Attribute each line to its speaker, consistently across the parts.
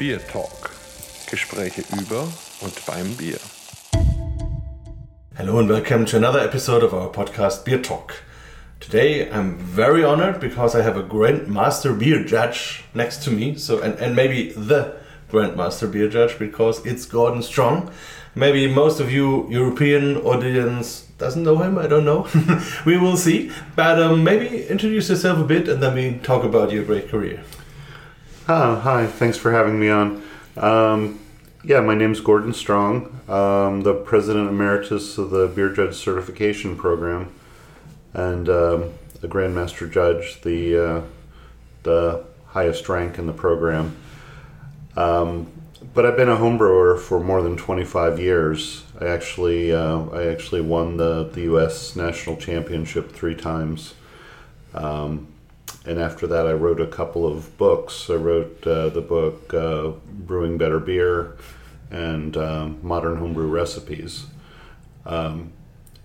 Speaker 1: Beer Talk. Gespräche über und beim Bier.
Speaker 2: Hello and welcome to another episode of our podcast Beer Talk. Today I'm very honored because I have a Grandmaster beer judge next to me. So and, and maybe the Grandmaster beer judge because it's Gordon Strong. Maybe most of you European audience doesn't know him. I don't know. we will see. But um, maybe introduce yourself a bit and then we talk about your great career.
Speaker 3: Hi, thanks for having me on. Um, yeah, my name's Gordon Strong. The president emeritus of the Beer Judge Certification Program and um, a Grandmaster Judge, the, uh, the highest rank in the program. Um, but I've been a homebrewer for more than 25 years. I actually, uh, I actually won the, the U.S. National Championship three times. Um, and after that, I wrote a couple of books. I wrote uh, the book uh, Brewing Better Beer and um, Modern Homebrew Recipes. Um,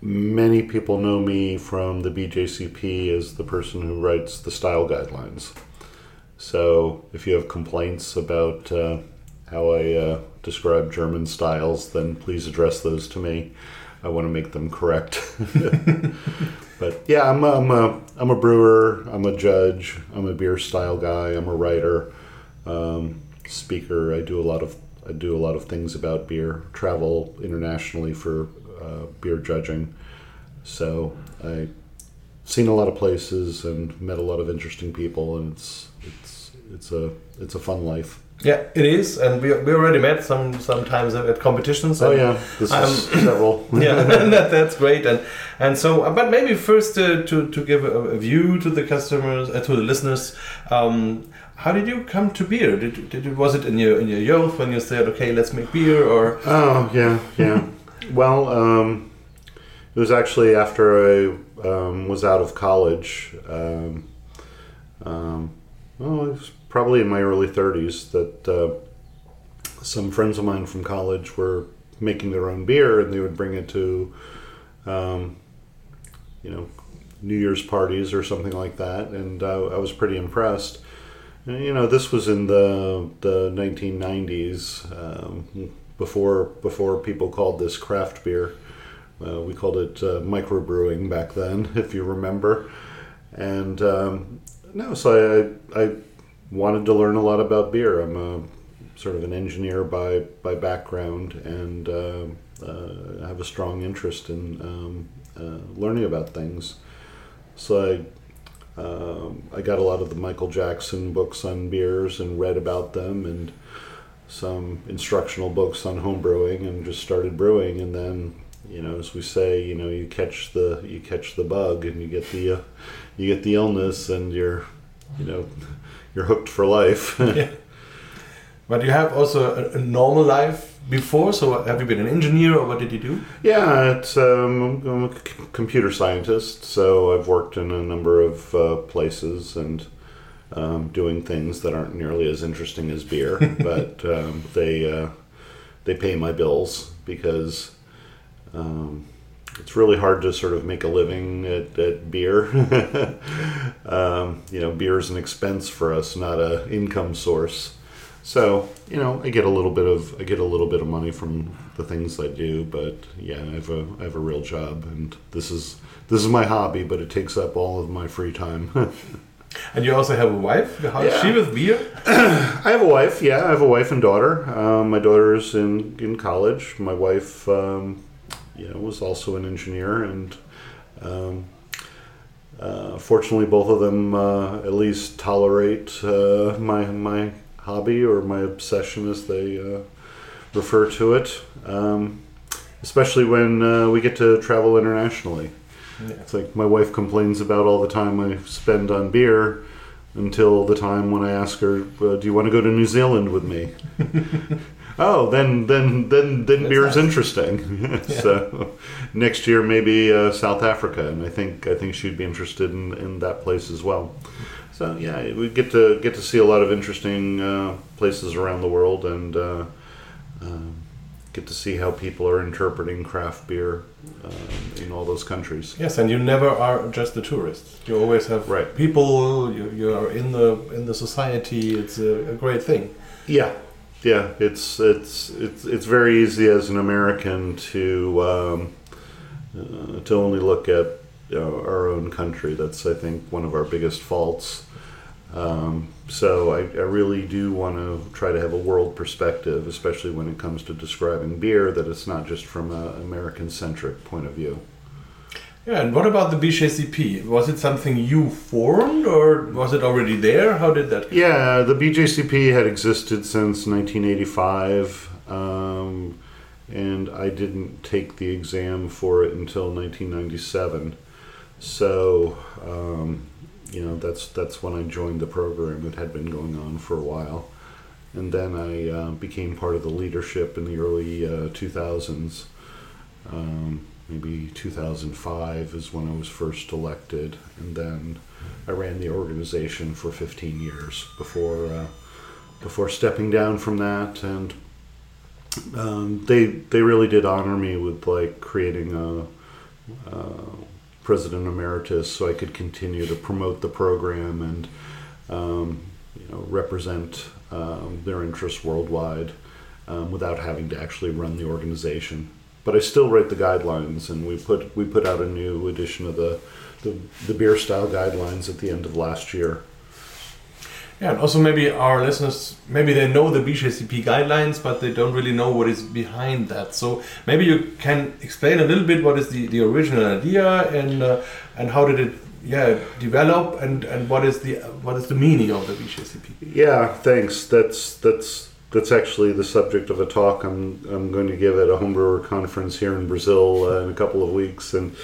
Speaker 3: many people know me from the BJCP as the person who writes the style guidelines. So if you have complaints about uh, how I uh, describe German styles, then please address those to me. I want to make them correct. but yeah, I'm a, I'm a I'm a brewer. I'm a judge. I'm a beer style guy. I'm a writer, um, speaker. I do a lot of I do a lot of things about beer. Travel internationally for uh, beer judging. So I've seen a lot of places and met a lot of interesting people, and it's it's it's a it's a fun life.
Speaker 2: Yeah, it is, and we, we already met some sometimes at competitions.
Speaker 3: Oh yeah, this
Speaker 2: um,
Speaker 3: is several.
Speaker 2: yeah, that, that's great, and and so, uh, but maybe first uh, to to give a, a view to the customers, uh, to the listeners. Um, how did you come to beer? Did, did it, was it in your in your youth when you said, okay, let's make beer, or
Speaker 3: Oh yeah, yeah. well, um, it was actually after I um, was out of college. Um, um, well, it was probably in my early thirties that uh, some friends of mine from college were making their own beer, and they would bring it to, um, you know, New Year's parties or something like that, and uh, I was pretty impressed. And, you know, this was in the the 1990s, um, before before people called this craft beer. Uh, we called it uh, microbrewing back then, if you remember. And um, no, so I, I wanted to learn a lot about beer. I'm a sort of an engineer by by background, and uh, uh, have a strong interest in um, uh, learning about things. So I um, I got a lot of the Michael Jackson books on beers and read about them, and some instructional books on home brewing, and just started brewing. And then, you know, as we say, you know, you catch the you catch the bug, and you get the uh, you get the illness, and you're, you know, you're hooked for life.
Speaker 2: yeah. But you have also a, a normal life before. So have you been an engineer, or what did you do?
Speaker 3: Yeah, it's um, I'm a c- computer scientist, so I've worked in a number of uh, places and um, doing things that aren't nearly as interesting as beer, but um, they uh, they pay my bills because um, it's really hard to sort of make a living at, at beer. um, you know, beer is an expense for us, not a income source. So you know, I get a little bit of I get a little bit of money from the things I do, but yeah, I have a I have a real job, and this is this is my hobby, but it takes up all of my free time.
Speaker 2: And you also have a wife. How is
Speaker 3: Yeah.
Speaker 2: she with beer?
Speaker 3: I have a wife. Yeah, I have a wife and daughter. Um, my daughter's in in college. My wife, um, you know, was also an engineer, and um, uh, fortunately, both of them uh, at least tolerate uh, my my hobby or my obsession, as they uh, refer to it. Um, especially when uh, we get to travel internationally.
Speaker 2: Yeah.
Speaker 3: It's like my wife complains about all the time I spend on beer until the time when I ask her, uh, "Do you want to go to New Zealand with me?" oh, then then then then
Speaker 2: That's
Speaker 3: beer's
Speaker 2: nice.
Speaker 3: interesting. so next year maybe uh, South Africa, and I think I think she'd be interested in, in that place as well. So yeah, we get to get to see a lot of interesting uh, places around the world, and uh, um, get to see how people are interpreting craft beer um, in all those countries.
Speaker 2: Yes, and you never are just a tourist. You always have
Speaker 3: Right.
Speaker 2: people. You, you are in the in the society. It's a, a great thing.
Speaker 3: Yeah, yeah, it's it's it's it's very easy as an American to um, uh, to only look at you know, our own country. That's I think one of our biggest faults. Um, so I, I really do want to try to have a world perspective, especially when it comes to describing beer. That it's not just from an American-centric point of view.
Speaker 2: Yeah, and what about the BJCP? Was it something you formed, or was it already there? How did that?
Speaker 3: Yeah, the BJCP had existed since 1985, um, and I didn't take the exam for it until 1997. So, um, you know, that's that's when I joined the program. It had been going on for a while, and then I uh, became part of the leadership in the early uh, 2000s. Um, maybe 2005 is when I was first elected, and then I ran the organization for 15 years before uh, before stepping down from that. And um, they they really did honor me with like creating a, a president emeritus, so I could continue to promote the program and um, you know represent um, their interests worldwide um, without having to actually run the organization but I still write the guidelines, and we put we put out a new edition of the the, the beer style guidelines at the end of last year.
Speaker 2: Yeah, and also maybe our listeners maybe they know the BJCP guidelines, but they don't really know what is behind that. So maybe you can explain a little bit what is the, the original idea and uh, and how did it yeah develop and and what is the what is the meaning of the BJCP?
Speaker 3: Yeah, thanks. That's that's that's actually the subject of a talk I'm, I'm going to give at a homebrewer conference here in Brazil uh, in a couple of weeks. And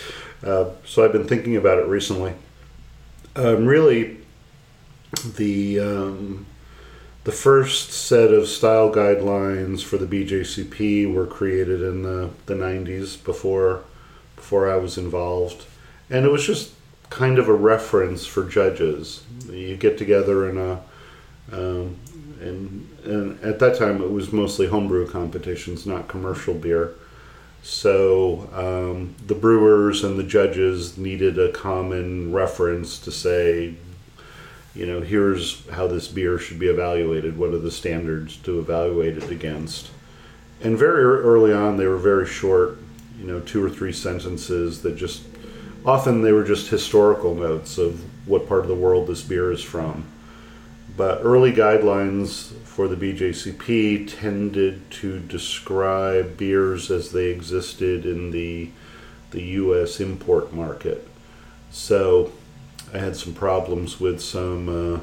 Speaker 3: uh, so I've been thinking about it recently. Um, really, the um, the first set of style guidelines for the BJCP were created in the, the 90s before before I was involved, and it was just kind of a reference for judges. You get together in a um, and and at that time it was mostly homebrew competitions, not commercial beer. So um, the brewers and the judges needed a common reference to say, you know, here's how this beer should be evaluated. What are the standards to evaluate it against? And very early on, they were very short, you know, two or three sentences that just often they were just historical notes of what part of the world this beer is from. But early guidelines for the BJCP tended to describe beers as they existed in the the U.S. import market. So I had some problems with some uh,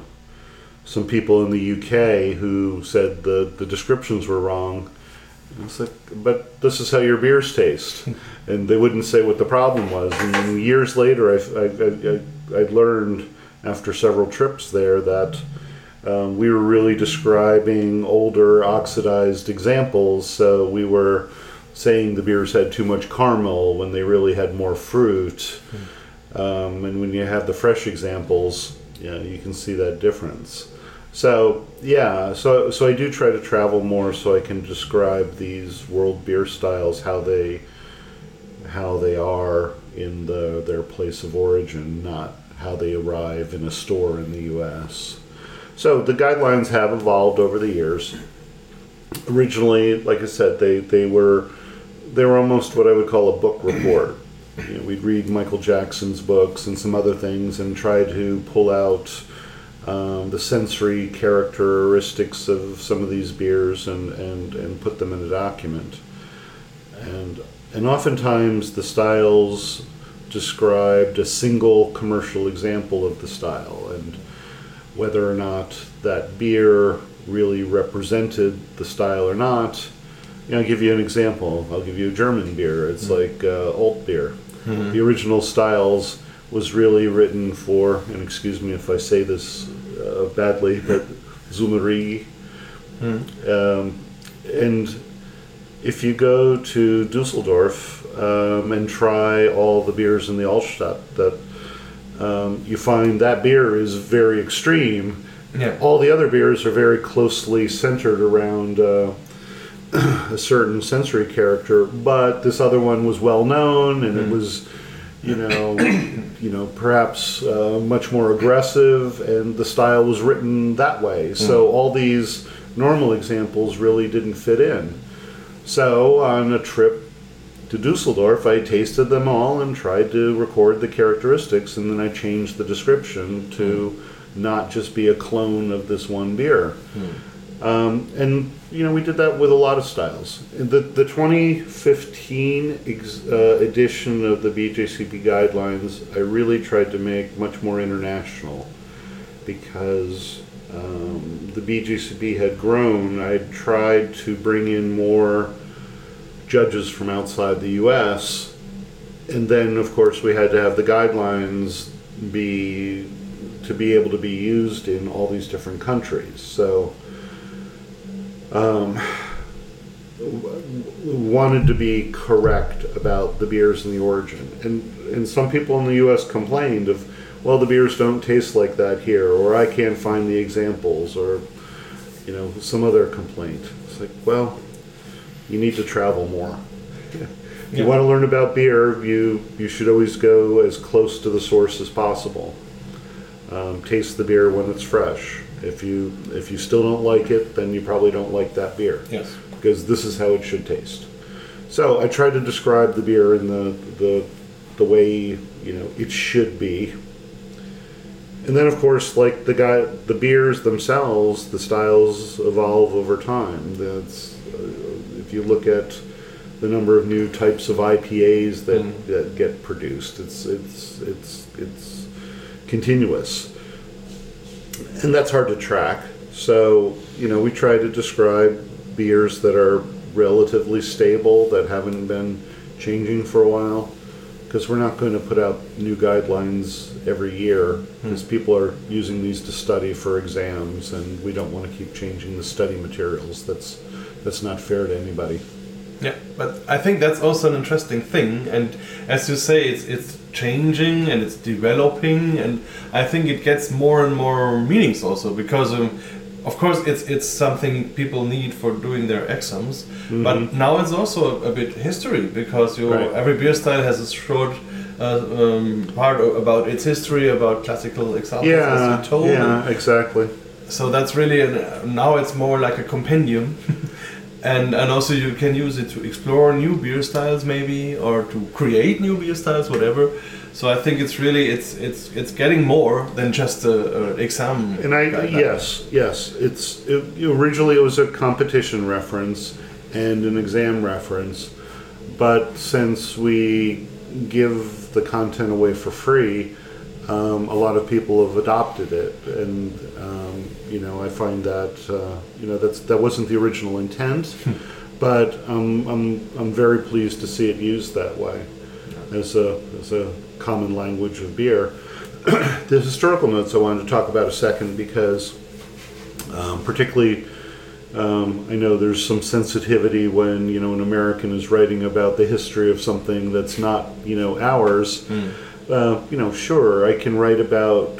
Speaker 3: some people in the UK who said the the descriptions were wrong. It's like, but this is how your beers taste, and they wouldn't say what the problem was. And years later, I, I, I, I learned after several trips there that um, we were really describing older oxidized examples, so we were saying the beers had too much caramel when they really had more fruit. Um, and when you have the fresh examples, you, know, you can see that difference. So yeah, so so I do try to travel more so I can describe these world beer styles how they how they are in the their place of origin, not how they arrive in a store in the U.S. So the guidelines have evolved over the years. Originally, like I said, they, they were they were almost what I would call a book report. You know, we'd read Michael Jackson's books and some other things and try to pull out um, the sensory characteristics of some of these beers and, and, and put them in a document. And, and oftentimes the styles described a single commercial example of the style. And whether or not that beer really represented the style or not. You know, I'll give you an example. I'll give you a German beer. It's mm-hmm. like uh, alt beer. Mm-hmm. The original styles was really written for, and excuse me if I say this uh, badly, but Zum Uerige. Mm-hmm. Um, and if you go to Dusseldorf um, and try all the beers in the Altstadt that um, you find that beer is very extreme. Yeah. All the other beers are very closely centered around uh, a certain sensory character, but this other one was well known and mm. it was, you know, you know, perhaps uh, much more aggressive, and the style was written that way. Mm. So all these normal examples really didn't fit in. So on a trip to Dusseldorf, I tasted them all and tried to record the characteristics, and then I changed the description to not just be a clone of this one beer. Um, and you know, we did that with a lot of styles. The the 2015 ex, uh, edition of the BJCP guidelines, I really tried to make much more international because um, the BJCP had grown. I tried to bring in more judges from outside the U.S. And then, of course, we had to have the guidelines be to be able to be used in all these different countries. So, um, wanted to be correct about the beers and the origin. And and some people in the U.S. complained of, well, the beers don't taste like that here, or I can't find the examples, or you know, some other complaint. It's like, well, you need to travel more. If you
Speaker 2: Yeah.
Speaker 3: want to learn about beer, you you should always go as close to the source as possible. Um, taste the beer when it's fresh. If you if you still don't like it, then you probably don't like that beer
Speaker 2: Yes.
Speaker 3: because this is how it should taste. So I tried to describe the beer in the the the way you know it should be. And then, of course, like the guy, the beers themselves, the styles evolve over time. That's if you look at the number of new types of IPAs that,
Speaker 2: Mm.
Speaker 3: that get produced, it's it's it's it's continuous, and that's hard to track. So you know, we try to describe beers that are relatively stable that haven't been changing for a while because we're not going to put out new guidelines every year because people are using these to study for exams and we don't want to keep changing the study materials that's that's not fair to anybody
Speaker 2: Yeah, but I think that's also an interesting thing, and as you say, it's it's changing and it's developing, and I think it gets more and more meanings also because, um, of course, it's it's something people need for doing their exams, but now it's also a, a bit history because you
Speaker 3: Right.
Speaker 2: every beer style has a short. Uh, um, part about its history, about classical examples, as
Speaker 3: yeah
Speaker 2: you told.
Speaker 3: yeah exactly
Speaker 2: So that's really an, now it's more like a compendium, and and also you can use it to explore new beer styles maybe or to create new beer styles, whatever. So I think it's really it's it's it's getting more than just a, a exam.
Speaker 3: and i
Speaker 2: guideline.
Speaker 3: yes yes it's it, originally it was a competition reference and an exam reference but since we give the content away for free um, a lot of people have adopted it, and um, you know I find that uh, you know that's that wasn't the original intent, but um, I'm I'm very pleased to see it used that way, as a as a common language of beer. the historical notes I wanted to talk about a second because, um, particularly. Um, I know there's some sensitivity when you know an American is writing about the history of something that's not you know ours. Uh, you know, sure, I can write about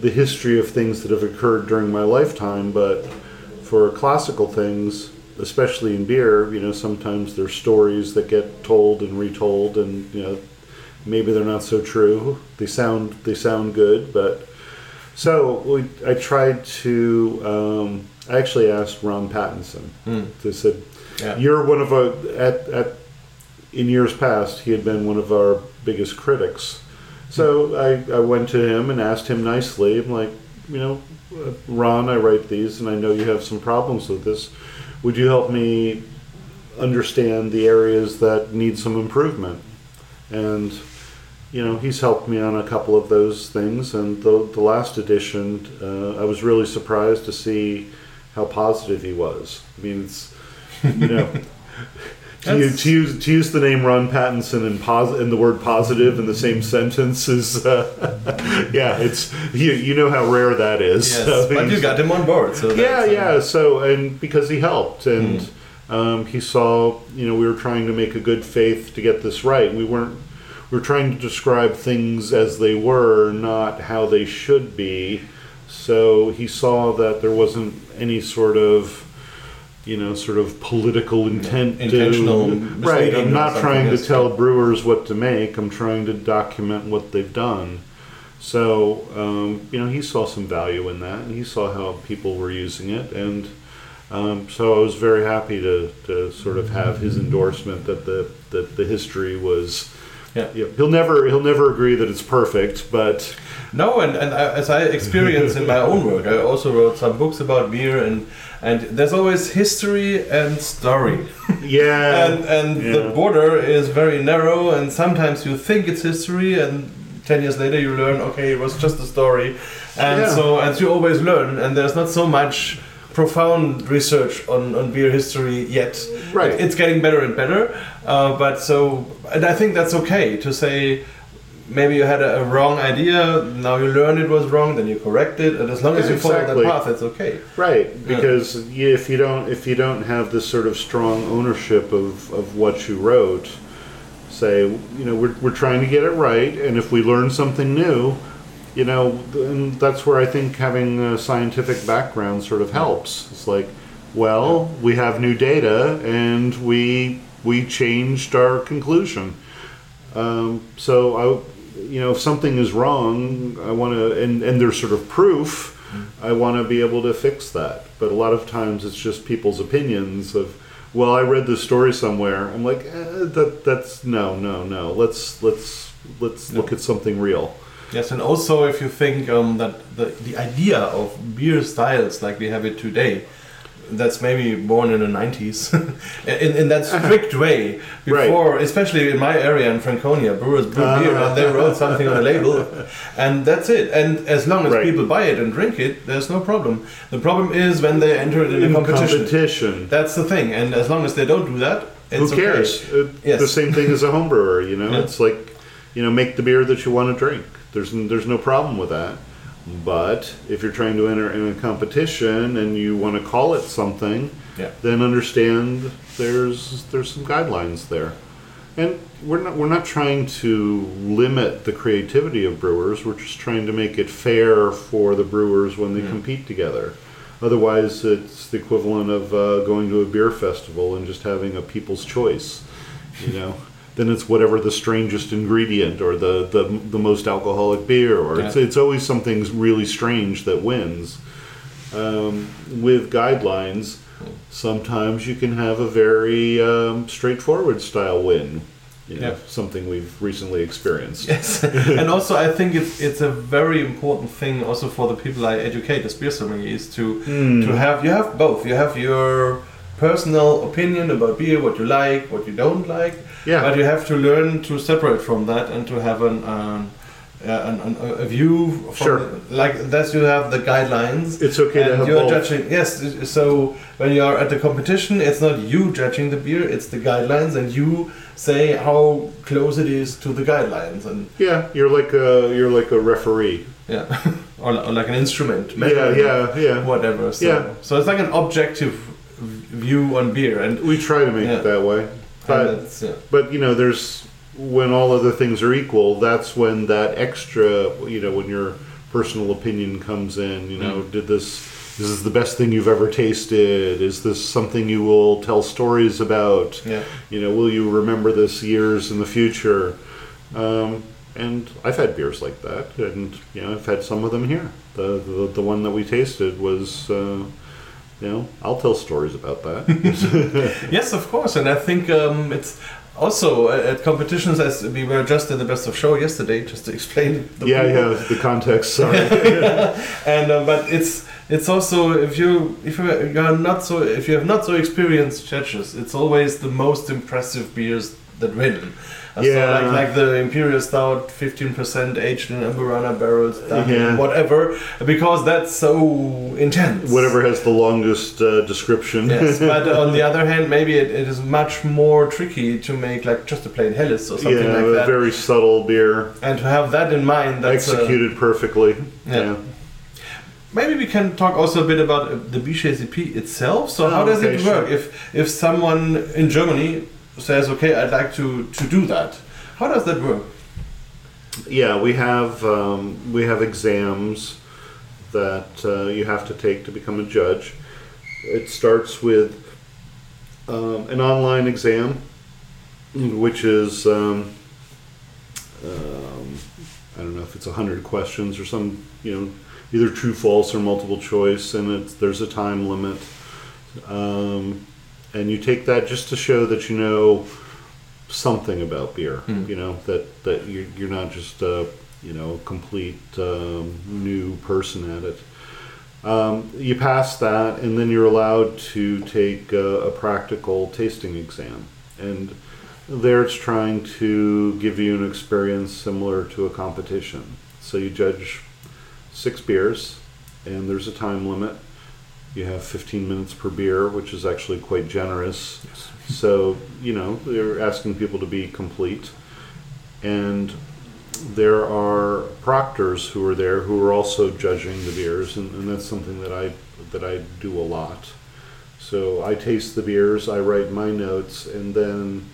Speaker 3: the history of things that have occurred during my lifetime, but for classical things, especially in beer, you know, sometimes there's stories that get told and retold, and you know, maybe they're not so true. They sound they sound good, but so we, I tried to. Um, I actually asked Ron Pattinson. They said,
Speaker 2: Yeah.
Speaker 3: "You're one of our at at in years past. He had been one of our biggest critics." So I, I went to him and asked him nicely. I'm like, you know, uh, Ron, I write these, and I know you have some problems with this. Would you help me understand the areas that need some improvement? And you know, he's helped me on a couple of those things. And the, the last edition, uh, I was really surprised to see how positive he was. I mean, it's you know. To use, to, use, to use the name Ron Pattinson and, pos- and the word positive in the same sentence is, uh, yeah, it's you, you know how rare that is.
Speaker 2: Yes,
Speaker 3: So
Speaker 2: but you got him on board. So
Speaker 3: yeah,
Speaker 2: uh,
Speaker 3: yeah. So, and because he helped, and um, he saw, you know, we were trying to make a good faith to get this right. We weren't. We were trying to describe things as they were, not how they should be. So he saw that there wasn't any sort of, you know, sort of political intent.
Speaker 2: intentional
Speaker 3: to, right. I'm not trying to tell brewers what to make. I'm trying to document what they've done. So, um, you know, he saw some value in that, and he saw how people were using it, and Um, so I was very happy to, to sort of have his endorsement that the that the history was.
Speaker 2: Yeah.
Speaker 3: he'll never he'll never agree that it's perfect, but
Speaker 2: No, and, and I, as I experience in my own work, I also wrote some books about beer, and and there's always history and story,
Speaker 3: yeah,
Speaker 2: and and
Speaker 3: yeah.
Speaker 2: the border is very narrow, and sometimes you think it's history, and ten years later you learn, okay, it was just a story, and
Speaker 3: Yeah.
Speaker 2: so as you always learn, and there's not so much profound research on, on beer history yet.
Speaker 3: Right.
Speaker 2: It's getting better and better, uh, but so and I think that's okay to say maybe you had a, a wrong idea now you learn it was wrong then you correct it and as long as
Speaker 3: Yeah,
Speaker 2: you follow that path it's okay
Speaker 3: Right, because y if you don't if you don't have this sort of strong ownership of, of what you wrote, say you know we're, we're trying to get it right, and if we learn something new, you know, then that's where I think having a scientific background sort of helps. It's like, well, we have new data, and we we changed our conclusion. Um, so I, you know, if something is wrong, I want to, and, and there's sort of proof, I want to be able to fix that. But a lot of times it's just people's opinions of, well, I read this story somewhere. I'm like, eh, that that's no, no, no. Let's let's let's look at something real.
Speaker 2: yes and also if you think um, that the, the idea of beer styles like we have it today that's maybe born in the 90s in, in that strict way before especially in my area in franconia brewers brew beer and they wrote something on the label and that's it and as long as
Speaker 3: Right.
Speaker 2: people buy it and drink it there's no problem the problem is when they enter it in,
Speaker 3: In
Speaker 2: a competition
Speaker 3: competition,
Speaker 2: that's the thing and as long as they don't do that it's
Speaker 3: who cares?
Speaker 2: okay.
Speaker 3: Uh,
Speaker 2: Yes.
Speaker 3: The same thing as a home brewer. You know,
Speaker 2: Yeah.
Speaker 3: it's like, you know, make the beer that you want to drink. There's there's no problem with that. But if you're trying to enter in a competition and you want to call it something,
Speaker 2: Yeah.
Speaker 3: then understand there's there's some guidelines there. And we're not we're not trying to limit the creativity of brewers. We're just trying to make it fair for the brewers when they compete together. Otherwise, it's the equivalent of uh, going to a beer festival and just having a people's choice. You know, then it's whatever the strangest ingredient or the the, the most alcoholic beer, or it's
Speaker 2: Yeah.
Speaker 3: it's always something really strange that wins. Um, with guidelines, sometimes you can have a very um, straightforward style win. You know,
Speaker 2: Yeah.
Speaker 3: something we've recently experienced.
Speaker 2: Yes, and also I think it's it's a very important thing also for the people I educate as beer sommeliers to
Speaker 3: Hmm.
Speaker 2: to have you have both. You have your personal opinion about beer, what you like, what you don't like.
Speaker 3: Yeah.
Speaker 2: But you have to learn to separate from that and to have an um, an, an, a view.
Speaker 3: Sure.
Speaker 2: the- like that, you have the guidelines.
Speaker 3: It's okay to have
Speaker 2: you're
Speaker 3: both.
Speaker 2: judging. Yes. So when you are at the competition, it's not you judging the beer; it's the guidelines, and you say how close it is to the guidelines, and
Speaker 3: Yeah, you're like a you're like a referee.
Speaker 2: yeah, or, or like an instrument.
Speaker 3: Yeah, yeah, yeah.
Speaker 2: Whatever. So,
Speaker 3: Yeah.
Speaker 2: So it's like an objective view on beer, and,
Speaker 3: We try to make
Speaker 2: Yeah.
Speaker 3: it that way, but
Speaker 2: yeah.
Speaker 3: but you know, there's when all other things are equal, that's when that extra, you know, when your personal opinion comes in. You know,
Speaker 2: Mm.
Speaker 3: did this? This is the best thing you've ever tasted. Is this something you will tell stories about?
Speaker 2: Yeah.
Speaker 3: You know, will you remember this years in the future? Um, and I've had beers like that, and you know, I've had some of them here. The the, the one that we tasted was, uh, you know, I'll tell stories about that.
Speaker 2: Yes, of course, and I think um, it's also uh, at competitions as we were just in the best of show yesterday, just to explain. The
Speaker 3: yeah,
Speaker 2: people.
Speaker 3: yeah, the context. Sorry.
Speaker 2: and uh, but it's it's also if you if you you are not so if you have not so experienced judges, it's always the most impressive beers that win.
Speaker 3: Yeah.
Speaker 2: So like, like the Imperial Stout, fifteen percent aged in Amburana barrels,
Speaker 3: Yeah.
Speaker 2: whatever, because that's so intense.
Speaker 3: Whatever has the longest uh, description.
Speaker 2: Yes, but on the other hand, maybe it, it is much more tricky to make like just a plain Helles or something
Speaker 3: yeah,
Speaker 2: like
Speaker 3: a
Speaker 2: that,
Speaker 3: very subtle beer,
Speaker 2: and to have that in mind. That's
Speaker 3: executed perfectly.
Speaker 2: Yeah. Maybe we can talk also a bit about the BJCP itself. So how does it work? If if someone in Germany says, "Okay, I'd like to to do that," how does that work?
Speaker 3: Yeah, we have um, we have exams that uh, you have to take to become a judge. It starts with um, an online exam, which is um, um, I don't know if it's hundred questions or some you know either true, false, or multiple choice, and there's a time limit. um, and you take that just to show that you know something about beer. You know that that you're, you're not just a you know complete um, new person at it. Um, you pass that, and then you're allowed to take a, a practical tasting exam. And there it's trying to give you an experience similar to a competition. So you judge six beers, and there's a time limit. You have 15 minutes per beer, which is actually quite generous. So, you know, they're asking people to be complete. And there are proctors who are there who are also judging the beers, and, and that's something that I that I do a lot. So I taste the beers, I write my notes, and then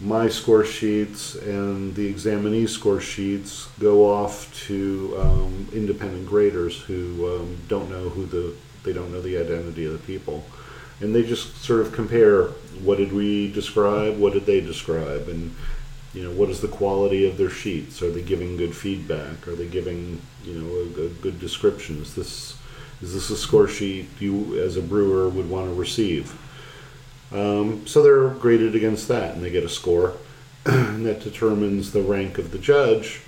Speaker 3: my score sheets and the examinee score sheets go off to um, independent graders who um, don't know who the they don't know the identity of the people, and they just sort of compare what did we describe, what did they describe, and you know what is the quality of their sheets? Are they giving good feedback? Are they giving you know a, a good description? Is this is this a score sheet you as a brewer would want to receive? Um, so they're graded against that and they get a score. And that determines the rank of the judge.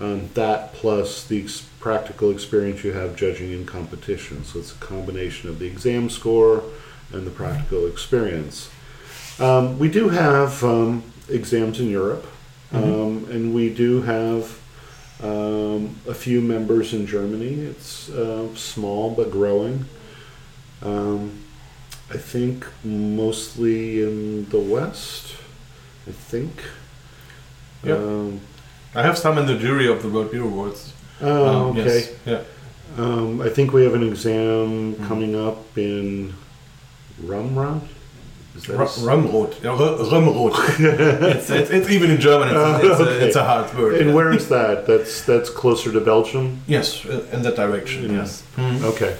Speaker 3: Um, that plus the ex- practical experience you have judging in competition so it's a combination of the exam score and the practical experience um, we do have um, exams in Europe, um, and we do have um, a few members in Germany. It's uh, small but growing. Um, I think mostly in the West. I think.
Speaker 2: Yeah.
Speaker 3: Um,
Speaker 2: I have some in the jury of the World Beer Awards.
Speaker 3: Oh,
Speaker 2: Um,
Speaker 3: okay.
Speaker 2: Yes. Yeah.
Speaker 3: Um, I think we have an exam coming up in Rumrad. Is that a
Speaker 2: Rumrot. Yeah, Rumrot. it's, it's, it's even in German. It's, it's, a, it's a hard word.
Speaker 3: And
Speaker 2: yeah.
Speaker 3: where is that? That's that's closer to Belgium.
Speaker 2: Yes, uh, in that direction.
Speaker 3: Yeah.
Speaker 2: Yes. Mhm.
Speaker 3: Okay.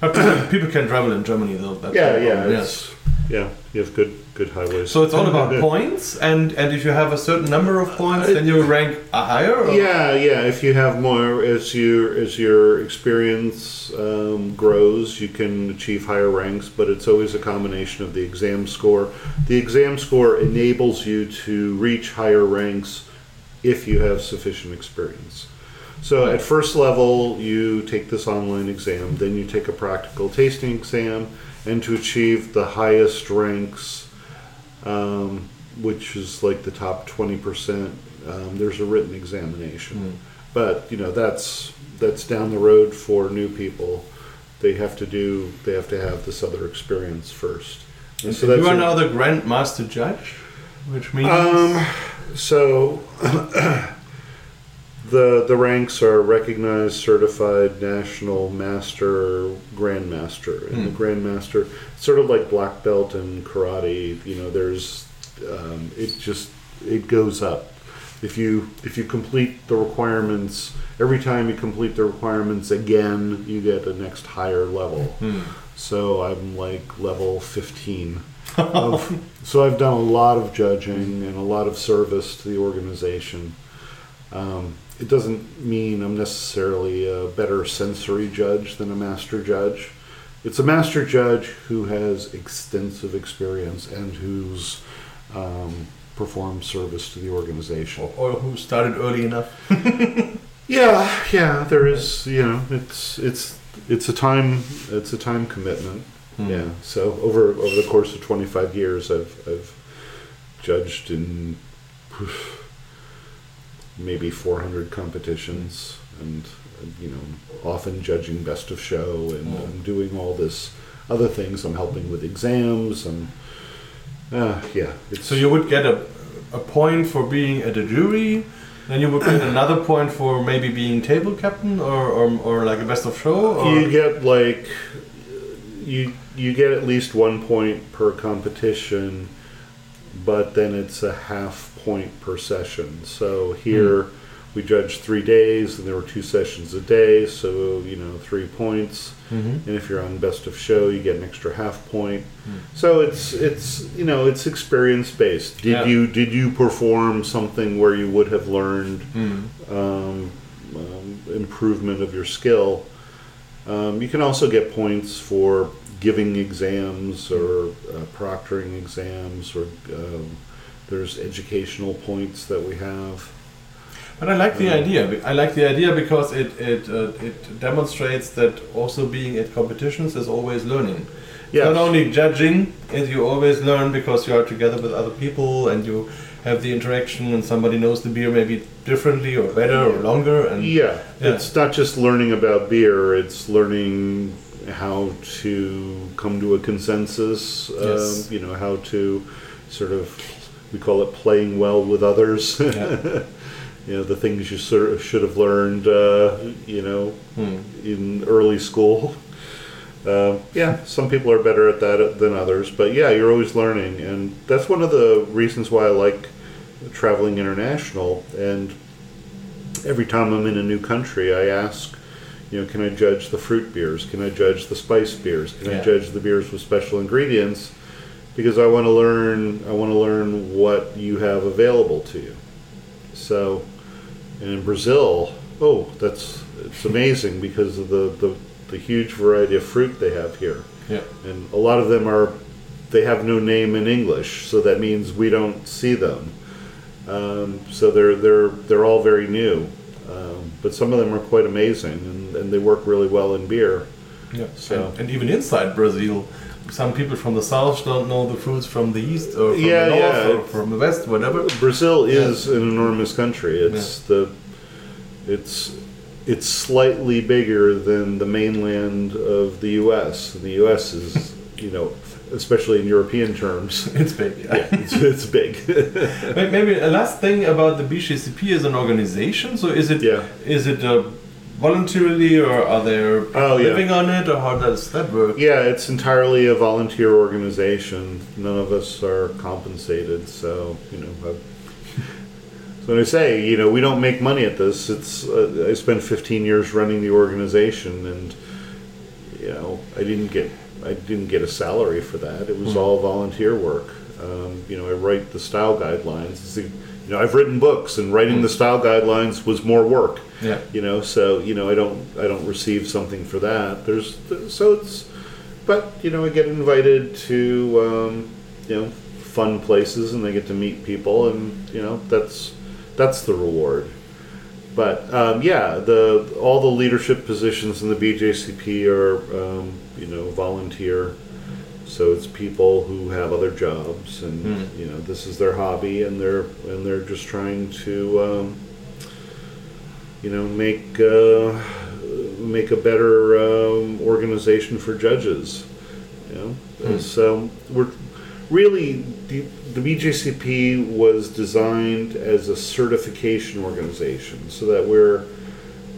Speaker 2: People, people can travel in Germany though. That's
Speaker 3: Yeah, yeah, it's, yeah. You have good good highways.
Speaker 2: So it's all about points, and and if you have a certain number of points, then you rank a higher. Or?
Speaker 3: Yeah, yeah. If you have more, as your as your experience um, grows, you can achieve higher ranks. But it's always a combination of the exam score. The exam score enables you to reach higher ranks if you have sufficient experience. So at first level, you take this online exam, then you take a practical tasting exam, and to achieve the highest ranks, um, which is like the top twenty percent, um, there's a written examination. But you know that's that's down the road for new people. They have to do they have to have this other experience first.
Speaker 2: And
Speaker 3: so
Speaker 2: you are now the Grand Master Judge, which means
Speaker 3: um, so the the ranks are recognized, certified, national, master, grandmaster, and the grandmaster, sort of like black belt in karate. You know, there's um, it just it goes up. If you if you complete the requirements every time you complete the requirements again, you get a next higher level. So I'm like level 15. of, so I've done a lot of judging and a lot of service to the organization. Um, it doesn't mean I'm necessarily a better sensory judge than a master judge. It's a master judge who has extensive experience and who's um, performed service to the organization.
Speaker 2: or, or who started early enough.
Speaker 3: Yeah, yeah, there is. You know, it's it's it's a time it's a time commitment. Yeah. So over over the course of 25 years, I've I've judged in maybe 400 competitions, and you know, often judging best of show, and I'm doing all this other things. I'm helping with exams. and uh, yeah. It's,
Speaker 2: So you would get a, a point for being at a jury, then you would get another point for maybe being table captain or, or, or like a best of show. Or?
Speaker 3: You get like you you get at least one point per competition, but then it's a half point per session. So here we judged three days, and there were two sessions a day, so you know three points.
Speaker 2: Mhm.
Speaker 3: And if you're on best of show, you get an extra half point. So it's it's you know it's experience based. Did
Speaker 2: Yeah.
Speaker 3: you did you perform something where you would have learned
Speaker 2: Mm.
Speaker 3: um, um, improvement of your skill. Um, you can also get points for giving exams or uh, proctoring exams, or um, there's educational points that we have.
Speaker 2: But I like the
Speaker 3: Mm.
Speaker 2: idea. I like the idea because it it uh, it demonstrates that also being at competitions is always learning.
Speaker 3: Yeah.
Speaker 2: Not only judging, and you always learn because you are together with other people and you have the interaction, and somebody knows the beer maybe differently or better or longer. And
Speaker 3: Yeah,
Speaker 2: Yeah.
Speaker 3: it's not just learning about beer; it's learning how to come to a consensus.
Speaker 2: Yes.
Speaker 3: Um, you know how to sort of we call it playing well with others.
Speaker 2: Yeah.
Speaker 3: you know the things you sort of should have learned. Uh, you know
Speaker 2: Hmm.
Speaker 3: in early school. Uh, yeah, some people are better at that than others, but yeah, you're always learning, and that's one of the reasons why I like traveling international. And every time I'm in a new country, I ask, you know, can I judge the fruit beers? Can I judge the spice beers? Can
Speaker 2: Yeah.
Speaker 3: I judge the beers with special ingredients? Because I want to learn. I want to learn what you have available to you. So, and in Brazil, oh, that's it's amazing because of the, the the huge variety of fruit they have here,
Speaker 2: yeah.
Speaker 3: and a lot of them are they have no name in English, so that means we don't see them. Um, so they're they're they're all very new, um, but some of them are quite amazing, and, and they work really well in beer.
Speaker 2: Yeah.
Speaker 3: So-
Speaker 2: And, and even inside Brazil, some people from the south don't know the fruits from the east or from
Speaker 3: Yeah,
Speaker 2: the north
Speaker 3: yeah,
Speaker 2: or from the west, whatever.
Speaker 3: Brazil is an enormous country. It's the it's it's slightly bigger than the mainland of the U.S. And the U.S. is you know especially in European terms.
Speaker 2: It's big.
Speaker 3: Yeah, it's, it's big.
Speaker 2: May- Maybe a last thing about the BJCP as an organization. So is it
Speaker 3: Yeah.
Speaker 2: is it uh, voluntarily or are there people
Speaker 3: Oh, yeah.
Speaker 2: living on it or how does that work?
Speaker 3: yeah, it's entirely a volunteer organization. None of us are compensated, so you know. i so when I say, you know, we don't make money at this, it's uh, I spent 15 years running the organization, and you know, I didn't get I didn't get a salary for that. It was all volunteer work. Um, you know, I write the style guidelines. The- you know, I've written books, and writing the style guidelines was more work.
Speaker 2: Yeah.
Speaker 3: You know, so you know, I don't I don't receive something for that. There's so it's, but you know, I get invited to um, you know fun places, and I get to meet people, and you know, that's that's the reward. But um, yeah, the all the leadership positions in the BJCP are um, you know volunteer, so it's people who have other jobs, and
Speaker 2: Hmm.
Speaker 3: you know this is their hobby, and they're and they're just trying to um, you know make uh, make a better um, organization for judges. You know,
Speaker 2: Hmm.
Speaker 3: so we're really the, the BJCP was designed as a certification organization, so that we're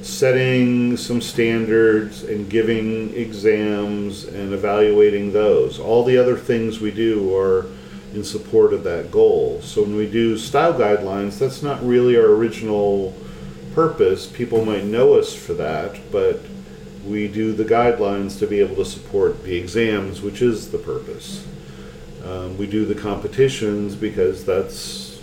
Speaker 3: setting some standards and giving exams and evaluating those. All the other things we do are in support of that goal. So when we do style guidelines, that's not really our original purpose. People might know us for that, but we do the guidelines to be able to support the exams, which is the purpose. Um, we do the competitions because that's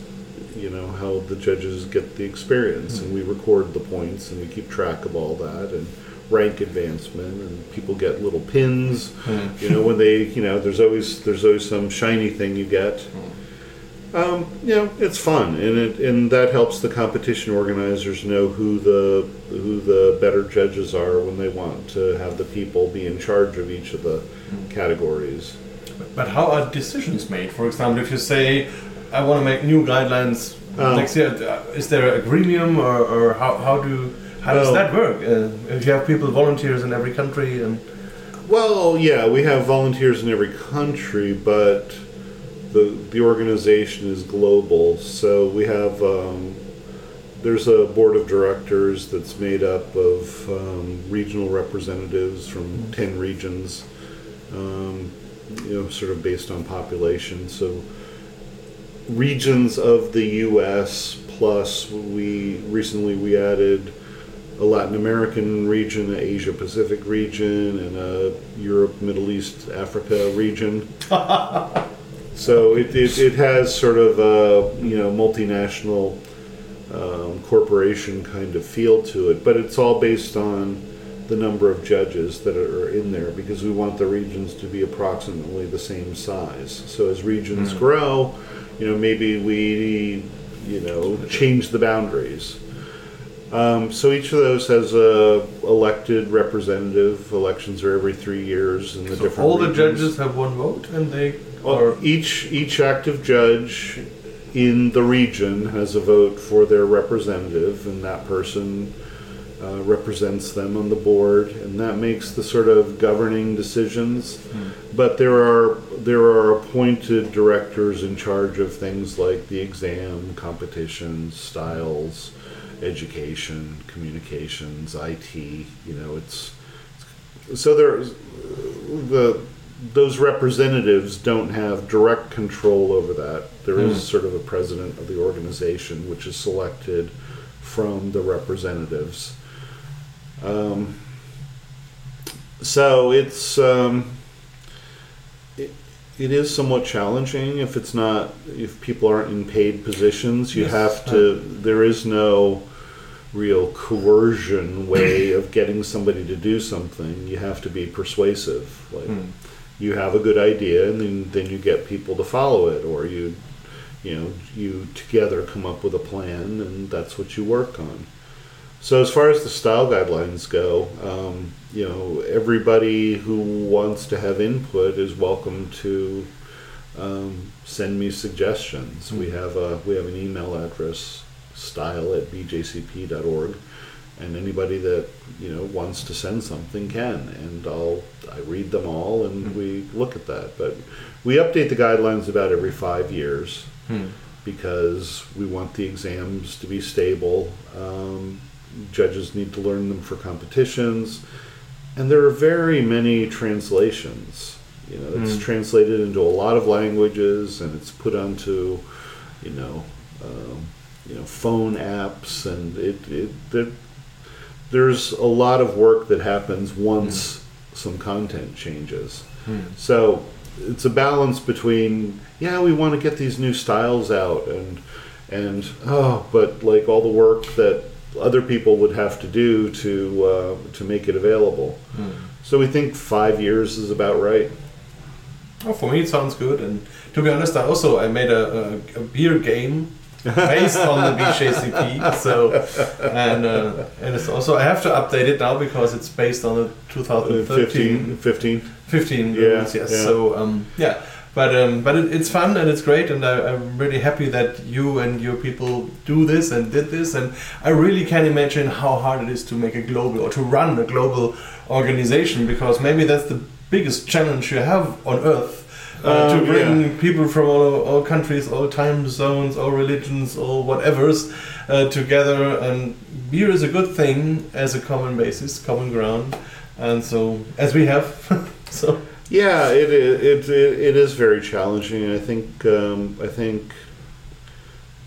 Speaker 3: you know how the judges get the experience, and we record the points and we keep track of all that and rank advancement, and people get little pins. You know when they you know there's always there's always some shiny thing you get. Um, you know it's fun, and it and that helps the competition organizers know who the who the better judges are when they want to have the people be in charge of each of the categories.
Speaker 2: But how are decisions made? For example, if you say, I want to make new guidelines
Speaker 3: Oh.
Speaker 2: next year, uh, is there a gremium or, or how, how do how does
Speaker 3: Oh.
Speaker 2: that work? Uh, if you have people, volunteers in every country, and
Speaker 3: Well, yeah, we have volunteers in every country, but the the organization is global. So we have um, there's a board of directors that's made up of um, regional representatives from ten regions, um, you know, sort of based on population. So regions of the U.S. plus we recently we added a Latin American region, an Asia Pacific region, and a Europe, Middle East, Africa region. so it, it, it has sort of a you know multinational um, corporation kind of feel to it, but it's all based on the number of judges that are in there because we want the regions to be approximately the same size. So as regions grow, you know, maybe we, you know, change the boundaries. Um, so each of those has a elected representative. Elections are every three years in the
Speaker 2: So
Speaker 3: different.
Speaker 2: all the judges have one vote, and they are
Speaker 3: each each active judge in the region has a vote for their representative, and that person uh, represents them on the board, and that makes the sort of governing decisions. But there are there are appointed directors in charge of things like the exam, competitions, styles, education, communications, IT. You know, it's so there's the those representatives don't have direct control over that. There is sort of a president of the organization, which is selected from the representatives. Um, so it's um, it, it is somewhat challenging if it's not if people aren't in paid positions. You
Speaker 2: Yes.
Speaker 3: have to. There is no real coercion way of getting somebody to do something. You have to be persuasive. Like
Speaker 2: Hmm.
Speaker 3: you have a good idea, and then then you get people to follow it, or you you know you together come up with a plan, and that's what you work on. So as far as the style guidelines go, um, you know everybody who wants to have input is welcome to um, send me suggestions. We have a we have an email address style at bjcp.org and anybody that you know wants to send something can and I'll I read them all and we look at that but we update the guidelines about every 5 years
Speaker 2: Hmm.
Speaker 3: because we want the exams to be stable um, judges need to learn them for competitions and there are very many translations you know it's
Speaker 2: Mm.
Speaker 3: translated into a lot of languages and it's put onto you know um, you know phone apps and it, it there, there's a lot of work that happens once some content changes
Speaker 2: Hmm.
Speaker 3: so it's a balance between yeah we want to get these new styles out and and oh but like all the work that other people would have to do to uh, to make it available
Speaker 2: Hmm.
Speaker 3: so we think five years is about right
Speaker 2: Oh, for me, it sounds good. And to be honest, I also I made a, a, a beer game based on the BJCP. So and uh, and it's also I have to update it now because it's based on the 2013
Speaker 3: 15 15
Speaker 2: 15
Speaker 3: Yeah,
Speaker 2: rules. Yes.
Speaker 3: yeah.
Speaker 2: So um, yeah. But um, but it, it's fun and it's great and I, I'm really happy that you and your people do this and did this. And I really can imagine how hard it is to make a global or to run a global organization because maybe that's the biggest challenge you have on earth uh,
Speaker 3: Um,
Speaker 2: to bring
Speaker 3: yeah.
Speaker 2: people from all, all countries all time zones all religions all whatevers uh, together. And beer is a good thing as a common basis common ground. And so as we have so
Speaker 3: Yeah, it is. It, it, it is very challenging. I think um, I think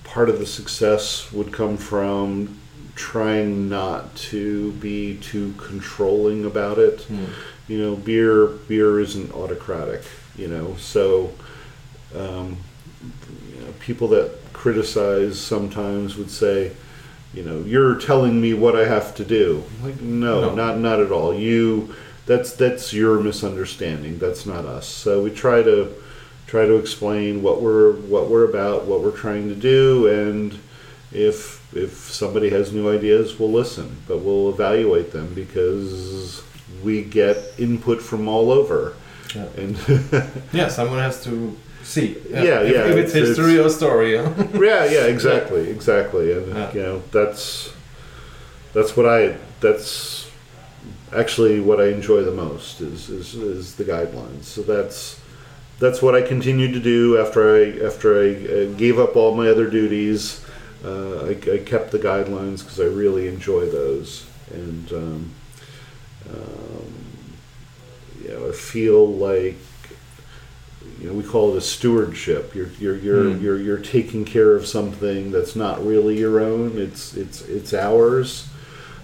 Speaker 3: part of the success would come from trying not to be too controlling about it. You know, beer beer isn't autocratic. You know, so um, you know, people that criticize sometimes would say, you know, you're telling me what I have to do. Like, no,
Speaker 2: No.
Speaker 3: not not at all. You that's that's your misunderstanding. That's not us. So we try to try to explain what we're what we're about, what we're trying to do, and if if somebody has new ideas, we'll listen, but we'll evaluate them because we get input from all over.
Speaker 2: Yeah.
Speaker 3: And
Speaker 2: Yeah, someone has to see.
Speaker 3: Yeah,
Speaker 2: if,
Speaker 3: yeah,
Speaker 2: If it's,
Speaker 3: it's-
Speaker 2: history or story. Yeah.
Speaker 3: yeah, yeah, exactly, exactly, and
Speaker 2: Yeah.
Speaker 3: you know that's that's what I that's actually what I enjoy the most is is, is the guidelines. So that's that's what I continued to do after I after I uh, gave up all my other duties. Uh, I, I kept the guidelines because I really enjoy those, and um, um, you know I feel like you know we call it a stewardship. You're you're you're
Speaker 2: Hmm.
Speaker 3: you're you're taking care of something that's not really your own. It's it's it's ours.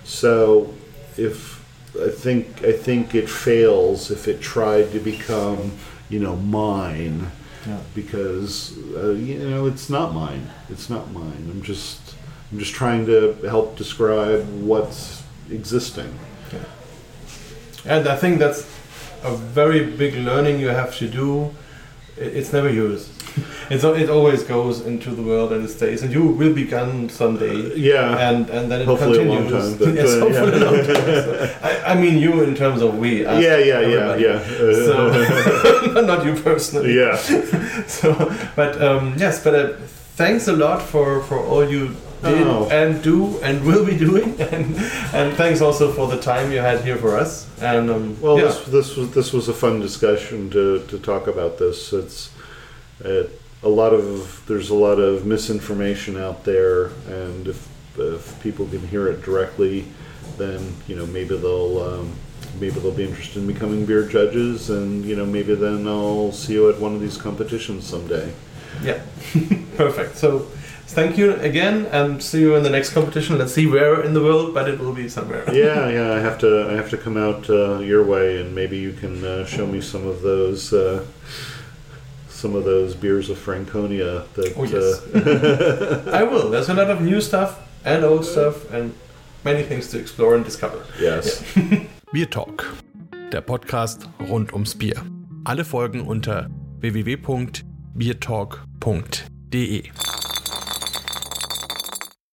Speaker 3: So if I think I think it fails if it tried to become you know mine
Speaker 2: Yeah.
Speaker 3: because uh, you know it's not mine. It's not mine. I'm just I'm just trying to help describe what's existing. Yeah.
Speaker 2: And I think that's a very big learning you have to do. It's never yours. It's, al- it always goes into the world and it stays, and you will be gone someday.
Speaker 3: Yeah.
Speaker 2: and and then it
Speaker 3: Hopefully a long
Speaker 2: continues.
Speaker 3: time, but,
Speaker 2: yes,
Speaker 3: uh,
Speaker 2: hopefully
Speaker 3: yeah.
Speaker 2: a long time. So, I, I mean, you in terms of we.
Speaker 3: yeah, yeah, yeah,
Speaker 2: everybody.
Speaker 3: yeah. Uh,
Speaker 2: So not you personally.
Speaker 3: yeah.
Speaker 2: So, but um, yes, but uh, thanks a lot for for all you did
Speaker 3: Oh.
Speaker 2: and do and will be doing, and and thanks also for the time you had here for us. And um,
Speaker 3: Well,
Speaker 2: yeah.
Speaker 3: this this was this was a fun discussion to to talk about this. It's it, a lot of there's a lot of misinformation out there, and if if people can hear it directly, then you know maybe they'll. Um, Maybe they'll be interested in becoming beer judges, and you know maybe then I'll see you at one of these competitions someday.
Speaker 2: Yeah, perfect. So thank you again, and see you in the next competition. Let's see where in the world, but it will be somewhere.
Speaker 3: yeah, yeah. I have to. I have to come out uh, your way, and maybe you can uh, show me some of those. Uh, some of those beers of Franconia that.
Speaker 2: Oh, yes.
Speaker 3: uh,
Speaker 2: I will. There's a lot of new stuff and old stuff, and many things to explore and discover.
Speaker 3: yes.
Speaker 4: Bier Talk, der Podcast rund ums Bier. Alle Folgen unter www.biertalk.de.